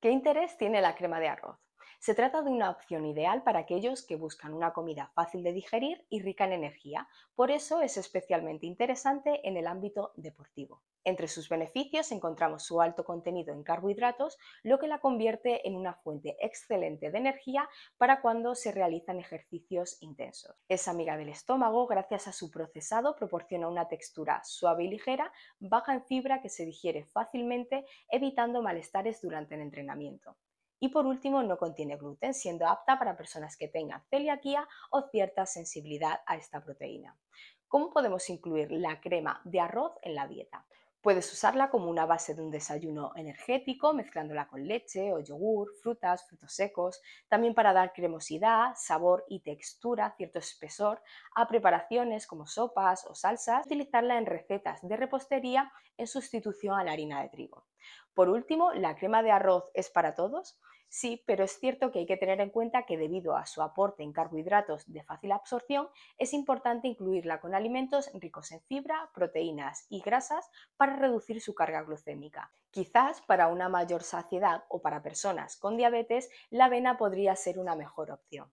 ¿Qué interés tiene la crema de arroz? Se trata de una opción ideal para aquellos que buscan una comida fácil de digerir y rica en energía, por eso es especialmente interesante en el ámbito deportivo. Entre sus beneficios encontramos su alto contenido en carbohidratos, lo que la convierte en una fuente excelente de energía para cuando se realizan ejercicios intensos. Es amiga del estómago, gracias a su procesado proporciona una textura suave y ligera, baja en fibra que se digiere fácilmente, evitando malestares durante el entrenamiento. Y por último, no contiene gluten, siendo apta para personas que tengan celiaquía o cierta sensibilidad a esta proteína. ¿Cómo podemos incluir la crema de arroz en la dieta? Puedes usarla como una base de un desayuno energético, mezclándola con leche o yogur, frutas, frutos secos, también para dar cremosidad, sabor y textura, cierto espesor, a preparaciones como sopas o salsas, utilizarla en recetas de repostería en sustitución a la harina de trigo. Por último, ¿la crema de arroz es para todos? Sí, pero es cierto que hay que tener en cuenta que debido a su aporte en carbohidratos de fácil absorción, es importante incluirla con alimentos ricos en fibra, proteínas y grasas para reducir su carga glucémica. Quizás para una mayor saciedad o para personas con diabetes, la avena podría ser una mejor opción.